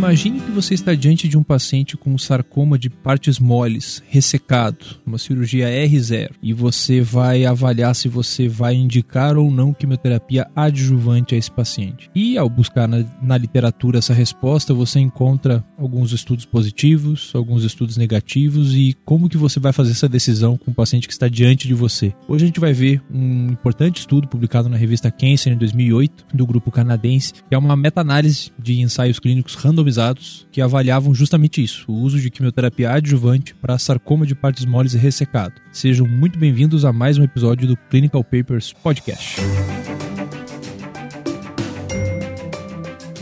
Imagine que você está diante de um paciente com sarcoma de partes moles, ressecado, uma cirurgia R0, e você vai avaliar se você vai indicar ou não quimioterapia adjuvante a esse paciente. E ao buscar na, na literatura essa resposta, você encontra alguns estudos positivos, alguns estudos negativos e como que você vai fazer essa decisão com o paciente que está diante de você. Hoje a gente vai ver um importante estudo publicado na revista Cancer em 2008 do grupo canadense, que é uma meta-análise de ensaios clínicos randomizados que avaliavam justamente isso, o uso de quimioterapia adjuvante para sarcoma de partes moles ressecado. Sejam muito bem-vindos a mais um episódio do Clinical Papers Podcast.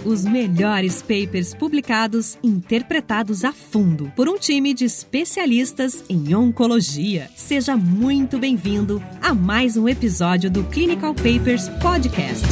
Os melhores papers publicados, interpretados a fundo por um time de especialistas em oncologia. Seja muito bem-vindo a mais um episódio do Clinical Papers Podcast.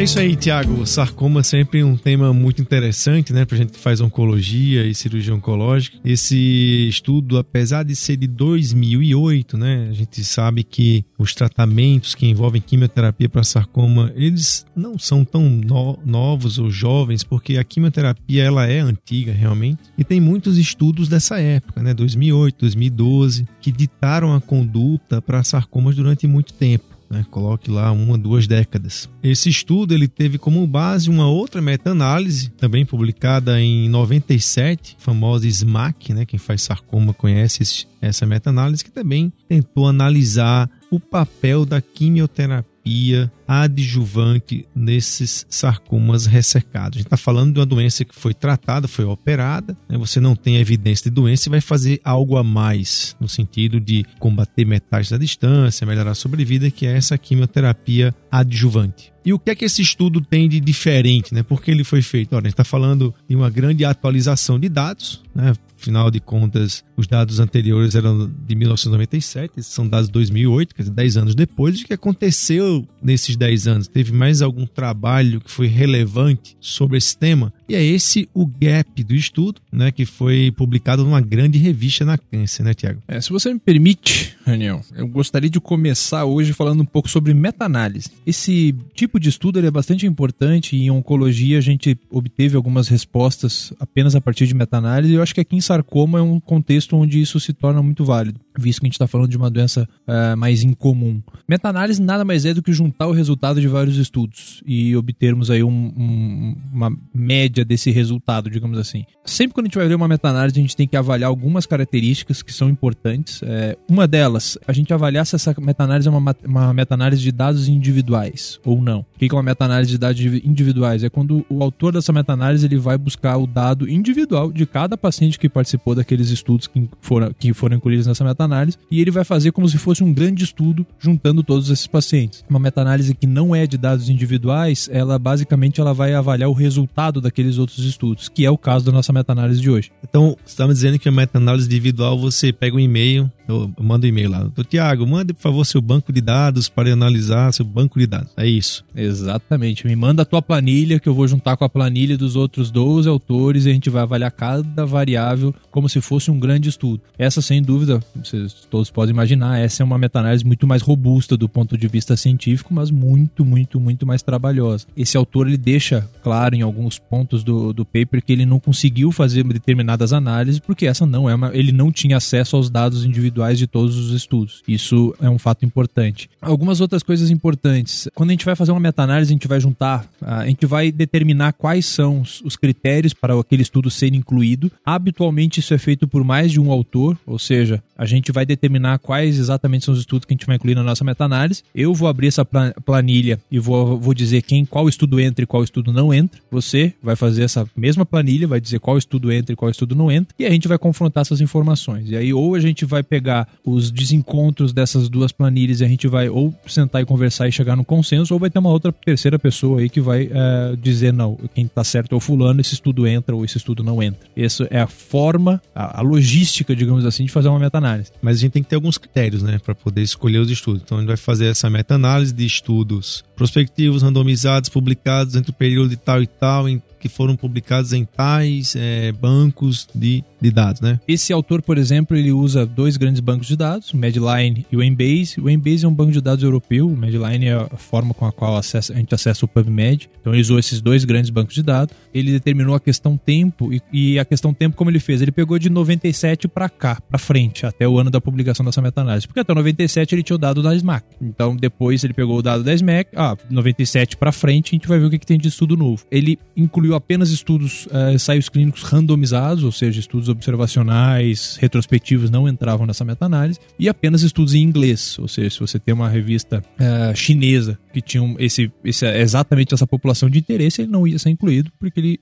É isso aí, Tiago. Sarcoma é sempre um tema muito interessante, né, pra gente que faz oncologia e cirurgia oncológica. Esse estudo, apesar de ser de 2008, né, a gente sabe que os tratamentos que envolvem quimioterapia para sarcoma, eles não são tão no novos ou jovens, porque a quimioterapia ela é antiga realmente, e tem muitos estudos dessa época, né, 2008, 2012, que ditaram a conduta para sarcomas durante muito tempo. Né? Coloque lá uma, duas décadas. Esse estudo ele teve como base uma outra meta-análise, também publicada em 97, famosa SMAC, né? Quem faz sarcoma conhece esse, essa meta-análise, que também tentou analisar o papel da quimioterapia adjuvante nesses sarcomas ressecados. A gente está falando de uma doença que foi tratada, foi operada, né? você não tem evidência de doença e vai fazer algo a mais no sentido de combater metástases à distância, melhorar a sobrevida, que é essa quimioterapia adjuvante. E o que é que esse estudo tem de diferente, né? Por que ele foi feito? Olha, a gente está falando de uma grande atualização de dados, né? Afinal de contas, os dados anteriores eram de 1997, esses são dados de 2008, quer dizer, 10 anos depois. O que aconteceu nesses 10 anos? Teve mais algum trabalho que foi relevante sobre esse tema? E é esse o gap do estudo, né, que foi publicado numa grande revista na Câncer, né, Tiago? É, se você me permite, Daniel, eu gostaria de começar hoje falando um pouco sobre meta-análise. Esse tipo de estudo é bastante importante e em oncologia a gente obteve algumas respostas apenas a partir de meta-análise. Eu acho que aqui em sarcoma é um contexto onde isso se torna muito válido, visto que a gente está falando de uma doença uh, mais incomum. Meta-análise nada mais é do que juntar o resultado de vários estudos e obtermos aí um, um, uma média desse resultado, digamos assim. Sempre quando a gente vai ver uma meta-análise, a gente tem que avaliar algumas características que são importantes. É, uma delas, a gente avaliar se essa meta-análise é uma, uma meta-análise de dados individuais ou não. O que é uma meta-análise de dados individuais? É quando o autor dessa meta-análise ele vai buscar o dado individual de cada paciente que participou daqueles estudos que foram, que foram incluídos nessa meta-análise e ele vai fazer como se fosse um grande estudo juntando todos esses pacientes. Uma meta-análise que não é de dados individuais, ela basicamente ela vai avaliar o resultado daqueles outros estudos, que é o caso da nossa meta-análise de hoje. Então, você está me dizendo que a meta-análise individual você pega um e-mail, eu mando um e-mail lá. Tiago, mande por favor seu banco de dados para analisar seu banco de dados. É isso. Exatamente. Me manda a tua planilha que eu vou juntar com a planilha dos outros 12 autores e a gente vai avaliar cada variável como se fosse um grande estudo. Essa, sem dúvida, vocês todos podem imaginar, essa é uma meta-análise muito mais robusta do ponto de vista científico, mas muito, muito, muito mais trabalhosa. Esse autor ele deixa claro em alguns pontos do, do paper que ele não conseguiu fazer determinadas análises porque essa não é uma, ele não tinha acesso aos dados individuais de todos os estudos. Isso é um fato importante. Algumas outras coisas importantes. Quando a gente vai fazer uma meta-análise, a gente vai juntar, a gente vai determinar quais são os critérios para aquele estudo ser incluído. Habitualmente isso é feito por mais de um autor, ou seja, a gente vai determinar quais exatamente são os estudos que a gente vai incluir na nossa meta-análise. Eu vou abrir essa planilha e vou, vou dizer quem qual estudo entra e qual estudo não entra. Você vai fazer essa mesma planilha, vai dizer qual estudo entra e qual estudo não entra, e a gente vai confrontar essas informações. E aí, ou a gente vai pegar os desencontros dessas duas planilhas e a gente vai ou sentar e conversar e chegar no consenso, ou vai ter uma outra terceira pessoa aí que vai é, dizer, não, quem tá certo é o fulano, esse estudo entra ou esse estudo não entra. Essa é a forma, a, a logística, digamos assim, de fazer uma meta-análise. Mas a gente tem que ter alguns critérios, né, para poder escolher os estudos. Então a gente vai fazer essa meta-análise de estudos prospectivos, randomizados, publicados entre o período de tal e tal, em que foram publicados em tais é, bancos de, de dados, né? Esse autor, por exemplo, ele usa dois grandes bancos de dados, o Medline e o Embase. O Embase é um banco de dados europeu, o Medline é a forma com a qual acessa, a gente acessa o PubMed. Então ele usou esses dois grandes bancos de dados. Ele determinou a questão tempo e, e a questão tempo como ele fez? Ele pegou de 97 para cá, para frente, até o ano da publicação dessa meta-análise. Porque até 97 ele tinha o dado da SMAC. Então depois ele pegou o dado da SMAC, ah, 97 para frente, a gente vai ver o que, que tem de estudo novo. Ele incluiu apenas estudos, uh, ensaios clínicos randomizados, ou seja, estudos observacionais, retrospectivos não entravam nessa meta-análise, e apenas estudos em inglês, ou seja, se você tem uma revista uh, chinesa que tinha esse, esse, exatamente essa população de interesse, ele não ia ser incluído, porque ele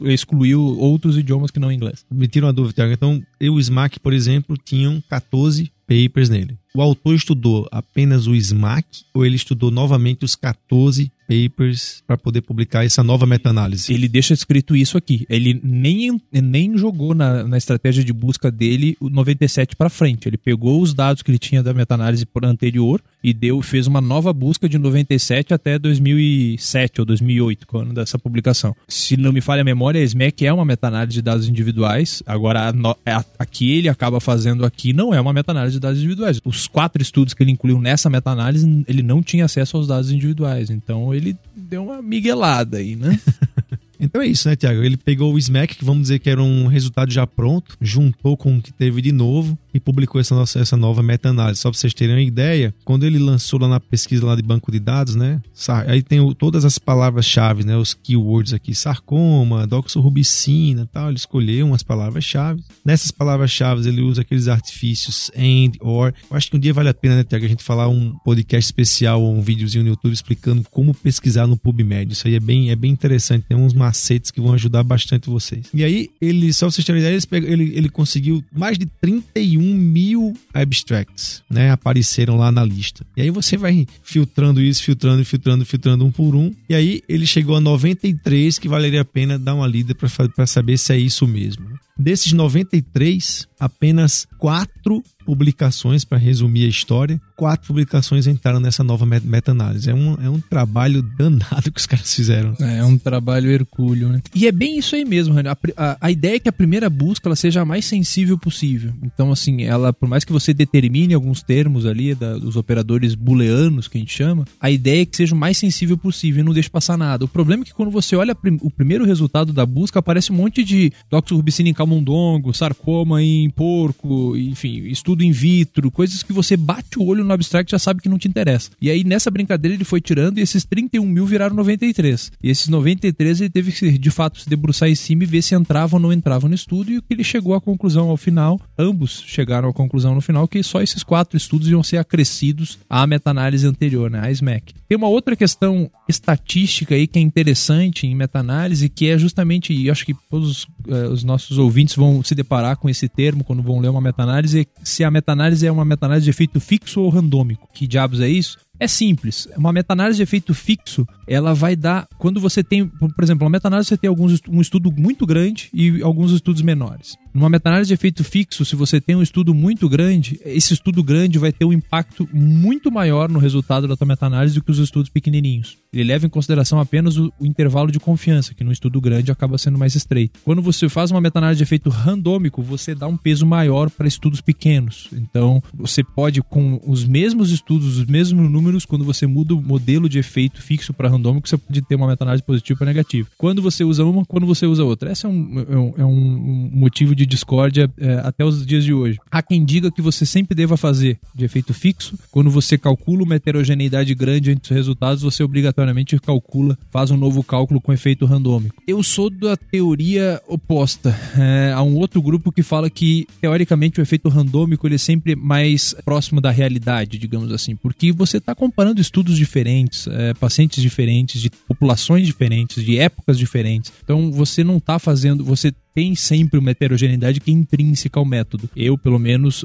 excluiu outros idiomas que não inglês. Me tira uma dúvida. Então, eu, o SMAC, por exemplo, tinham 14 papers nele. O autor estudou apenas o SMAC ou ele estudou novamente os 14 papers para poder publicar essa nova meta-análise? Ele deixa escrito isso aqui. Ele nem, nem jogou na, na estratégia de busca dele o 97 para frente. Ele pegou os dados que ele tinha da meta-análise anterior e deu, fez uma nova busca de 97 até 2007 ou 2008, quando dessa publicação. Se não me falha a memória, a SMAC é uma meta-análise de dados individuais. Agora, a, aqui ele acaba fazendo aqui não é uma meta-análise de dados individuais. Os quatro estudos que ele incluiu nessa meta-análise, ele não tinha acesso aos dados individuais. Então, ele deu uma miguelada aí, né? Então é isso, né, Tiago? Ele pegou o SMAC, que vamos dizer que era um resultado já pronto, juntou com o que teve de novo e publicou essa, nossa, essa nova meta-análise. Só para vocês terem uma ideia, quando ele lançou lá na pesquisa lá de banco de dados, né? Aí tem o, todas as palavras-chave, né? Os keywords aqui, sarcoma, doxorubicina tal. Ele escolheu umas palavras-chave. Nessas palavras-chave ele usa aqueles artifícios and, or. Eu acho que um dia vale a pena, né, Tiago, a gente falar um podcast especial ou um videozinho no YouTube explicando como pesquisar no PubMed. Isso aí é bem, é bem interessante. Tem uns macetes que vão ajudar bastante vocês. E aí, ele, só pra vocês terem uma ideia, ele, ele, ele conseguiu mais de 31 mil abstracts, né? Apareceram lá na lista. E aí você vai filtrando isso, filtrando, filtrando, filtrando um por um. E aí ele chegou a 93 que valeria a pena dar uma lida para saber se é isso mesmo. Desses 93, apenas quatro publicações, para resumir a história, quatro publicações entraram nessa nova meta-análise. É um, é um trabalho danado que os caras fizeram. É, é um trabalho hercúleo, né? E é bem isso aí mesmo, a, a, a, ideia é que a primeira busca ela seja a mais sensível possível. Então, assim, ela, por mais que você determine alguns termos ali, da, dos operadores booleanos que a gente chama, a ideia é que seja o mais sensível possível e não deixe passar nada. O problema é que quando você olha o primeiro resultado da busca, aparece um monte de doxorubicina em camundongo, sarcoma em porco, enfim, estudo in vitro, coisas que você bate o olho no abstract já sabe que não te interessa. E aí nessa brincadeira ele foi tirando e esses 31 mil viraram 93. E esses 93 ele teve que de fato se debruçar em cima e ver se entravam ou não entravam no estudo e o que ele chegou à conclusão ao final, ambos chegaram à conclusão no final que só esses quatro estudos iam ser acrescidos à meta-análise anterior, né, a SMAC. Tem uma outra questão estatística aí que é interessante em meta-análise, que é justamente, e acho que todos uh, os nossos ouvintes vão se deparar com esse termo quando vão ler uma meta-análise, se a meta-análise é uma meta-análise de efeito fixo ou randômico. Que diabos é isso? É simples. Uma meta-análise de efeito fixo, ela vai dar. Quando você tem, por exemplo, uma meta-análise você tem alguns, um estudo muito grande e alguns estudos menores. Numa meta-análise de efeito fixo, se você tem um estudo muito grande, esse estudo grande vai ter um impacto muito maior no resultado da tua meta-análise do que os estudos pequenininhos. Ele leva em consideração apenas o, o intervalo de confiança, que no estudo grande acaba sendo mais estreito. Quando você faz uma meta-análise de efeito randômico, você dá um peso maior para estudos pequenos. Então, você pode, com os mesmos estudos, os mesmos números, quando você muda o modelo de efeito fixo para randômico, você pode ter uma meta-análise positiva ou negativa. Quando você usa uma, quando você usa outra. Esse é um, é um, é um motivo de de discórdia é, até os dias de hoje. Há quem diga que você sempre deva fazer de efeito fixo. Quando você calcula uma heterogeneidade grande entre os resultados, você obrigatoriamente calcula, faz um novo cálculo com efeito randômico. Eu sou da teoria oposta. É, há um outro grupo que fala que, teoricamente, o efeito randômico ele é sempre mais próximo da realidade, digamos assim, porque você está comparando estudos diferentes, é, pacientes diferentes, de populações diferentes, de épocas diferentes. Então, você não está fazendo, você tem sempre uma heterogeneidade que é intrínseca ao método. Eu, pelo menos,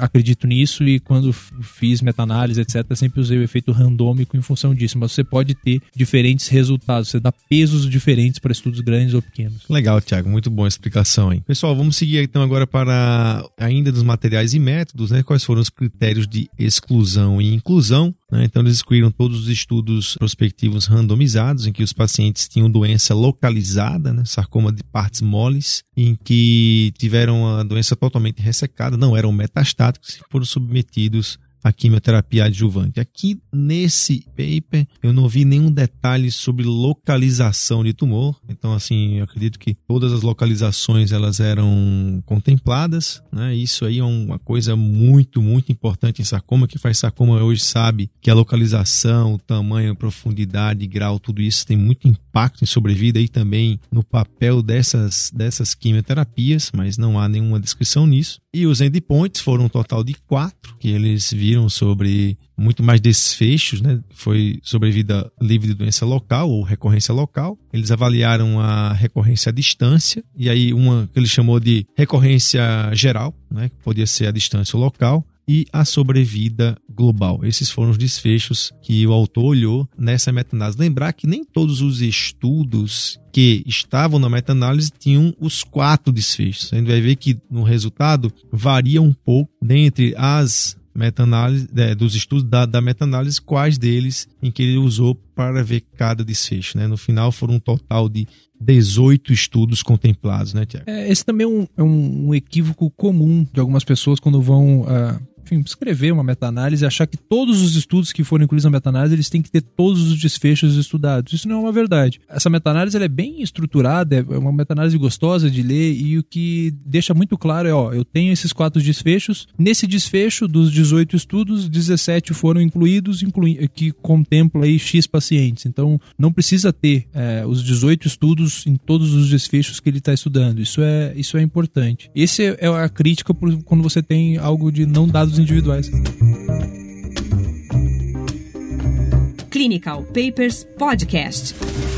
acredito nisso e quando fiz meta-análise, etc., sempre usei o efeito randômico em função disso. Mas você pode ter diferentes resultados, você dá pesos diferentes para estudos grandes ou pequenos. Legal, Tiago, muito boa explicação aí. Pessoal, vamos seguir então agora para ainda dos materiais e métodos, né? Quais foram os critérios de exclusão e inclusão? Né? Então, eles excluíram todos os estudos prospectivos randomizados, em que os pacientes tinham doença localizada, né? sarcoma de partes moles, em que tiveram a doença totalmente ressecada, não eram metastáticos e foram submetidos a quimioterapia adjuvante. Aqui nesse paper eu não vi nenhum detalhe sobre localização de tumor, então assim, eu acredito que todas as localizações elas eram contempladas, né? Isso aí é uma coisa muito, muito importante em sarcoma, que faz sarcoma hoje sabe que a localização, o tamanho, a profundidade, grau, tudo isso tem muito impacto em sobrevida e também no papel dessas, dessas quimioterapias, mas não há nenhuma descrição nisso. E os endpoints foram um total de quatro que eles viram sobre muito mais desfechos, né? Foi sobre vida livre de doença local ou recorrência local. Eles avaliaram a recorrência à distância e aí uma que ele chamou de recorrência geral, né? Que podia ser a distância local e a sobrevida global. Esses foram os desfechos que o autor olhou nessa meta-análise. Lembrar que nem todos os estudos que estavam na meta-análise tinham os quatro desfechos. A gente vai ver que no resultado varia um pouco dentre as meta-análise é, dos estudos da, da meta-análise, quais deles em que ele usou para ver cada desfecho. Né? No final foram um total de 18 estudos contemplados, né, Tiago? É, esse também é um, é um, equívoco comum de algumas pessoas quando vão uh, enfim, escrever uma meta-análise e achar que todos os estudos que foram incluídos na meta-análise eles têm que ter todos os desfechos estudados. Isso não é uma verdade. Essa meta-análise é bem estruturada, é uma meta-análise gostosa de ler e o que deixa muito claro é, ó, eu tenho esses quatro desfechos. Nesse desfecho dos 18 estudos, 17 foram incluídos, inclui, que contempla aí X pacientes. Então, não precisa ter é, os 18 estudos em todos os desfechos que ele está estudando. Isso é, isso é importante. Essa é a crítica quando você tem algo de não dados individuais. Clinical Papers Podcast.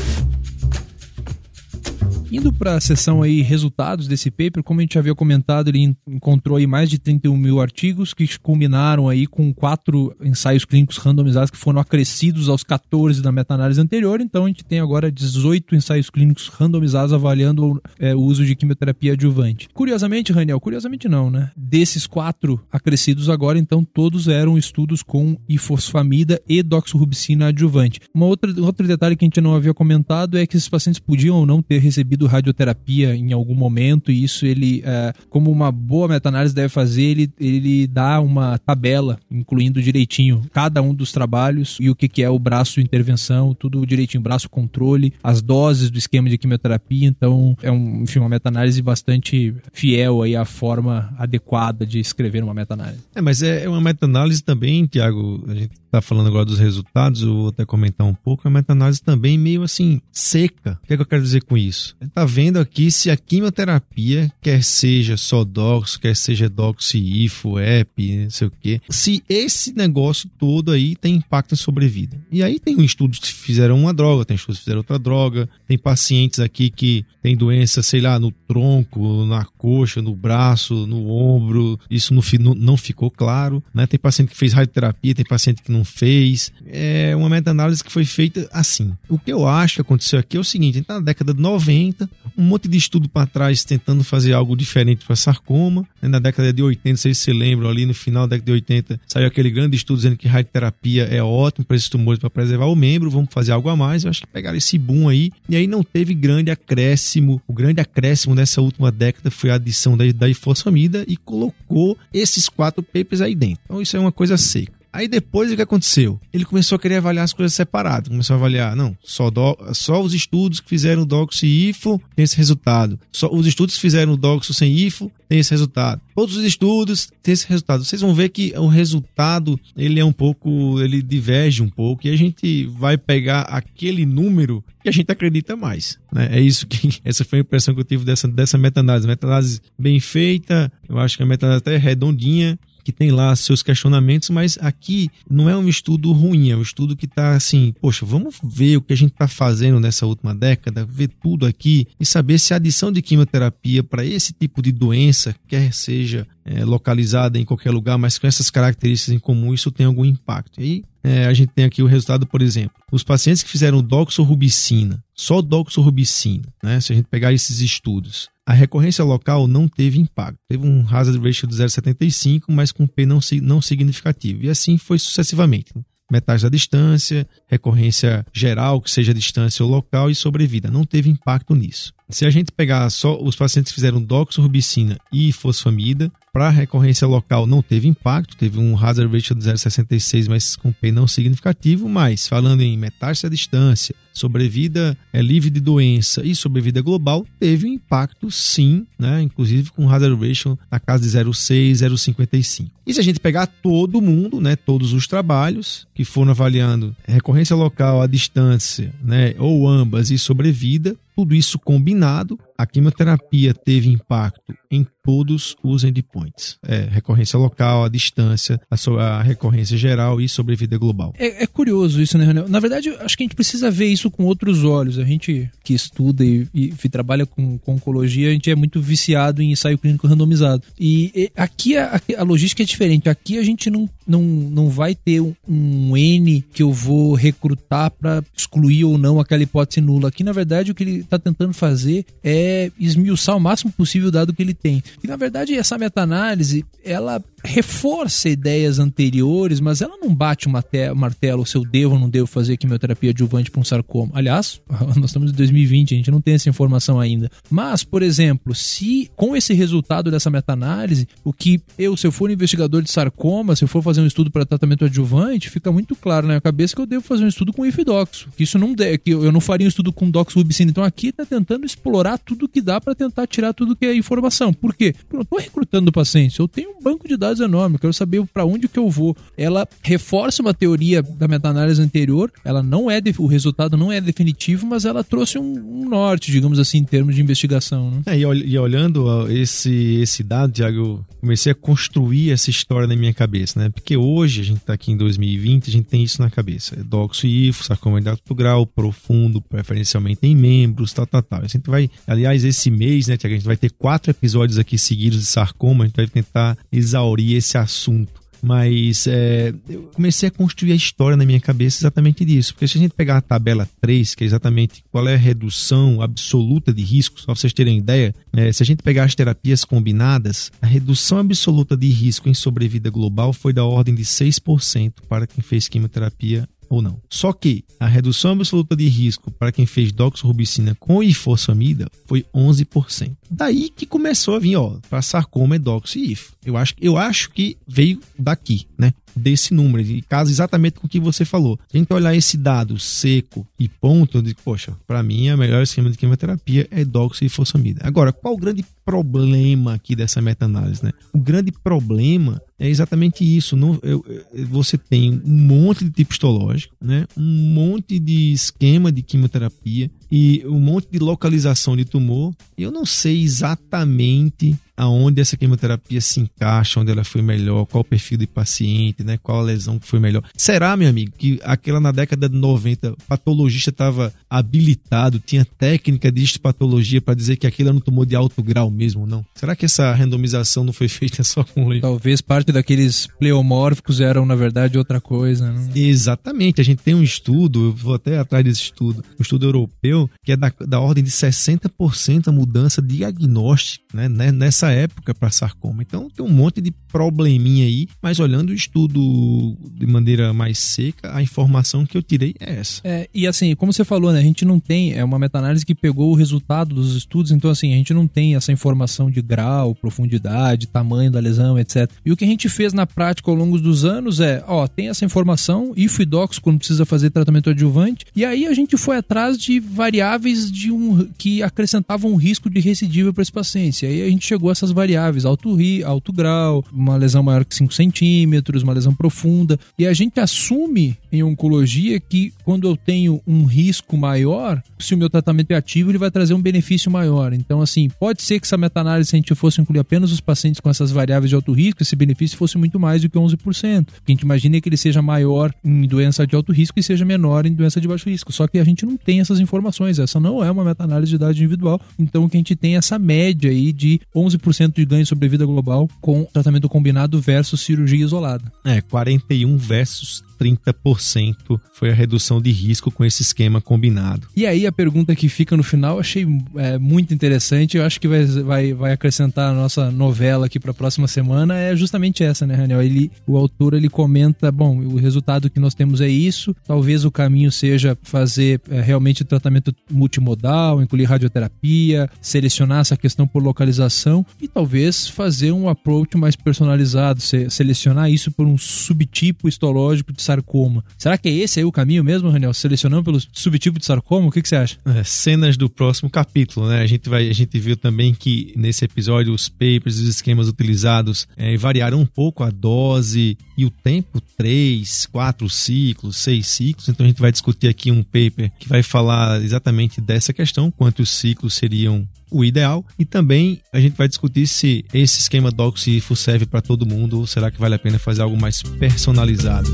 Indo para a sessão aí resultados desse paper, como a gente havia comentado, ele encontrou aí mais de 31 mil artigos que culminaram aí com quatro ensaios clínicos randomizados que foram acrescidos aos 14 da meta-análise anterior. Então a gente tem agora 18 ensaios clínicos randomizados avaliando é, o uso de quimioterapia adjuvante. Curiosamente, Raniel, curiosamente não, né? Desses quatro acrescidos agora, então todos eram estudos com ifosfamida e doxorubicina adjuvante. Uma outra, outro detalhe que a gente não havia comentado é que esses pacientes podiam ou não ter recebido radioterapia em algum momento, e isso ele, é, como uma boa meta-análise deve fazer, ele, ele dá uma tabela, incluindo direitinho cada um dos trabalhos e o que, que é o braço intervenção, tudo direitinho, braço controle, as doses do esquema de quimioterapia, então é um, enfim, uma meta-análise bastante fiel aí à forma adequada de escrever uma meta-análise. É, mas é, é uma meta-análise também, Tiago, a gente está falando agora dos resultados, eu vou até comentar um pouco, uma meta-análise também meio assim, seca. O que, é que eu quero dizer com isso? está vendo aqui se a quimioterapia, quer seja só dox, quer seja doxifo, EP, não sei o quê, se esse negócio todo aí tem impacto em sobrevida. E aí tem estudos que fizeram uma droga, tem estudos que fizeram outra droga, tem pacientes aqui que tem doença, sei lá, no tronco, na coxa, no braço, no ombro, isso não, não ficou claro, né? Tem paciente que fez radioterapia, tem paciente que não fez. É uma meta-análise que foi feita assim. O que eu acho que aconteceu aqui é o seguinte, na década de 90, um monte de estudo para trás tentando fazer algo diferente para sarcoma. Na década de 80, não sei se você lembra, ali no final da década de 80, saiu aquele grande estudo dizendo que radioterapia é ótimo para esses tumores para preservar o membro, vamos fazer algo a mais. Eu acho que pegaram esse boom aí e aí não teve grande acréscimo. O grande acréscimo nessa última década foi a adição da, da ifosfamida e colocou esses quatro papers aí dentro. Então isso é uma coisa seca. Aí depois o que aconteceu? Ele começou a querer avaliar as coisas separadas. Começou a avaliar, não, só, do, só os estudos que fizeram doxo e ifo tem esse resultado. Só os estudos que fizeram doxo sem ifo tem esse resultado. Todos os estudos têm esse resultado. Vocês vão ver que o resultado ele é um pouco, ele diverge um pouco e a gente vai pegar aquele número que a gente acredita mais. Né? É isso que essa foi a impressão que eu tive dessa, dessa meta-análise. Meta-análise bem feita, eu acho que a meta-análise até é redondinha que tem lá seus questionamentos, mas aqui não é um estudo ruim, é um estudo que está assim, poxa, vamos ver o que a gente está fazendo nessa última década, ver tudo aqui e saber se a adição de quimioterapia para esse tipo de doença, quer seja é, localizada em qualquer lugar, mas com essas características em comum, isso tem algum impacto. E aí é, a gente tem aqui o resultado, por exemplo, os pacientes que fizeram doxorubicina, só doxorubicina, né? Se a gente pegar esses estudos, a recorrência local não teve impacto. Teve um hazard ratio de 0,75, mas com P não, não significativo. E assim foi sucessivamente. Metade da distância, recorrência geral, que seja distância ou local, e sobrevida. Não teve impacto nisso. Se a gente pegar só os pacientes que fizeram doxorubicina e fosfamida, para recorrência local não teve impacto, teve um hazard ratio de 0,66, mas com P não significativo, mas falando em metástase à distância, sobrevida é livre de doença e sobrevida global, teve um impacto sim, né? inclusive com hazard ratio na casa de 0,6, 0,55. E se a gente pegar todo mundo, né, todos os trabalhos que foram avaliando recorrência local, à distância, né, ou ambas e sobrevida, tudo isso combinado, a quimioterapia teve impacto em todos os endpoints. É, recorrência local, a distância, a, a recorrência geral e sobrevida global. É, é, curioso isso, né, Renan? Na verdade, acho que a gente precisa ver isso com outros olhos. A gente que estuda e, e, e trabalha com, com, oncologia, a gente é muito viciado em ensaio clínico randomizado. E, e aqui a, a, logística é diferente. Aqui a gente não, não, não vai ter um, um N que eu vou recrutar para excluir ou não aquela hipótese nula. Aqui, na verdade, o que ele está tentando fazer é esmiuçar o máximo possível o dado que ele tem. E na verdade essa meta-análise ela reforça ideias anteriores, mas ela não bate o martelo se eu devo ou não devo fazer quimioterapia adjuvante para um sarcoma. Aliás, nós estamos em 2020, a gente não tem essa informação ainda. Mas, por exemplo, se com esse resultado dessa meta-análise, o que eu, se eu for um investigador de sarcoma, se eu for fazer um estudo para tratamento adjuvante, fica muito claro na minha cabeça que eu devo fazer um estudo com ifidoxo. Que isso não de, que eu não faria um estudo com doxorubicina. Então aqui está tentando explorar tudo que dá para tentar tirar tudo que é informação. Por quê? Porque eu não estou recrutando pacientes, eu tenho um banco de dados enorme, quero saber para onde que eu vou. Ela reforça uma teoria da meta-análise anterior, ela não é, o resultado não é definitivo, mas ela trouxe um, um norte, digamos assim, em termos de investigação. Né? É, e, olhando esse, esse dado, Tiago, eu comecei a construir essa história na minha cabeça, né? Porque hoje, a gente está aqui em 2020, a gente tem isso na cabeça. É doxo e ifo, sarcoma de alto grau, profundo, preferencialmente em membros, tal, tal, tal. A gente vai, aliás, esse mês, né, Tiago, a gente vai ter quatro episódios aqui seguidos de sarcoma, a gente vai tentar exaurir esse assunto. Mas é, eu comecei a construir a história na minha cabeça exatamente disso. Porque se a gente pegar a tabela 3, que é exatamente qual é a redução absoluta de risco, só para vocês terem ideia, é, se a gente pegar as terapias combinadas, a redução absoluta de risco em sobrevida global foi da ordem de 6% para quem fez quimioterapia ou não. Só que a redução absoluta de risco para quem fez doxorubicina com ifosfamida foi 11%. Daí que começou a vir, ó, para sarcoma é dox e if. Eu acho, eu acho que veio daqui, né? Desse número, e casa exatamente com o que você falou. Se a gente olhar esse dado seco e ponto, eu digo, poxa, para mim a melhor esquema de quimioterapia é dox e ifosfamida. Agora, qual o grande problema aqui dessa meta-análise, né? O grande problema é exatamente isso. Não, eu, eu, você tem um monte de tipo histológico, né? um monte de esquema de quimioterapia e um monte de localização de tumor. Eu não sei exatamente aonde essa quimioterapia se encaixa, onde ela foi melhor, qual o perfil do paciente, né? Qual a lesão que foi melhor. Será, meu amigo, que aquela na década de 90, patologista estava habilitado, tinha técnica de histopatologia para dizer que aquilo era um tumor de alto grau mesmo, não? Será que essa randomização não foi feita só com leite? Talvez parte daqueles pleomórficos eram, na verdade, outra coisa, né? Exatamente. A gente tem um estudo, eu vou até atrás desse estudo, um estudo europeu, que é da, da ordem de 60% a mudança diagnóstica, né? Nessa nessa época para sarcoma. Então tem um monte de probleminha aí, mas olhando o estudo de maneira mais seca, a informação que eu tirei é essa. É, e assim, como você falou, né, a gente não tem, é uma meta-análise que pegou o resultado dos estudos, então assim, a gente não tem essa informação de grau, profundidade, tamanho da lesão, etc. E o que a gente fez na prática ao longo dos anos é, ó, tem essa informação, if e docs quando precisa fazer tratamento adjuvante, e aí a gente foi atrás de variáveis de um, que acrescentavam um risco de recidiva para esse paciente. Aí a gente chegou essas variáveis, alto, ri, alto grau, uma lesão maior que 5 centímetros, uma lesão profunda. E a gente assume em oncologia que quando eu tenho um risco maior, se o meu tratamento é ativo, ele vai trazer um benefício maior. Então, assim, pode ser que essa meta-análise, se a gente fosse incluir apenas os pacientes com essas variáveis de alto risco, esse benefício fosse muito mais do que 11%. O que a gente imagina é que ele seja maior em doença de alto risco e seja menor em doença de baixo risco. Só que a gente não tem essas informações. Essa não é uma meta-análise de dados individual. Então, o que a gente tem é essa média aí de 11% de ganho sobre vida global com tratamento combinado versus cirurgia isolada. É, 41 versus 30% foi a redução de risco com esse esquema combinado. E aí a pergunta que fica no final, achei é, muito interessante, eu acho que vai, vai, vai acrescentar a nossa novela aqui para a próxima semana, é justamente essa, né, Raniel? Ele, o autor ele comenta, bom, o resultado que nós temos é isso, talvez o caminho seja fazer é, realmente tratamento multimodal, incluir radioterapia, selecionar essa questão por localização e talvez fazer um approach mais personalizado, se, selecionar isso por um subtipo histológico de sarcoma. Será que é esse aí o caminho mesmo, Raniel? Selecionando pelo subtipo de sarcoma? O que, que você acha? É, cenas do próximo capítulo, né? A gente, vai, a gente viu também que nesse episódio os papers, os esquemas utilizados é, variaram um pouco a dose e o tempo, três, quatro ciclos, seis ciclos. Então a gente vai discutir aqui um paper que vai falar exatamente dessa questão, quantos ciclos seriam o ideal. E também a gente vai discutir se esse esquema DocSIFO serve para todo mundo ou será que vale a pena fazer algo mais personalizado.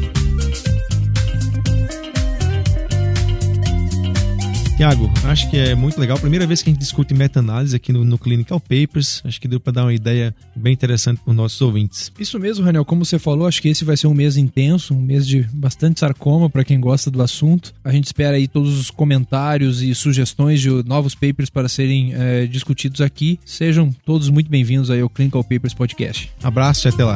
Tiago, acho que é muito legal. Primeira vez que a gente discute meta-análise aqui no, no, Clinical Papers. Acho que deu para dar uma ideia bem interessante para os nossos ouvintes. Isso mesmo, Raniel. Como você falou, acho que esse vai ser um mês intenso, um mês de bastante sarcoma para quem gosta do assunto. A gente espera aí todos os comentários e sugestões de novos papers para serem é, discutidos aqui. Sejam todos muito bem-vindos aí ao Clinical Papers Podcast. Abraço e até lá.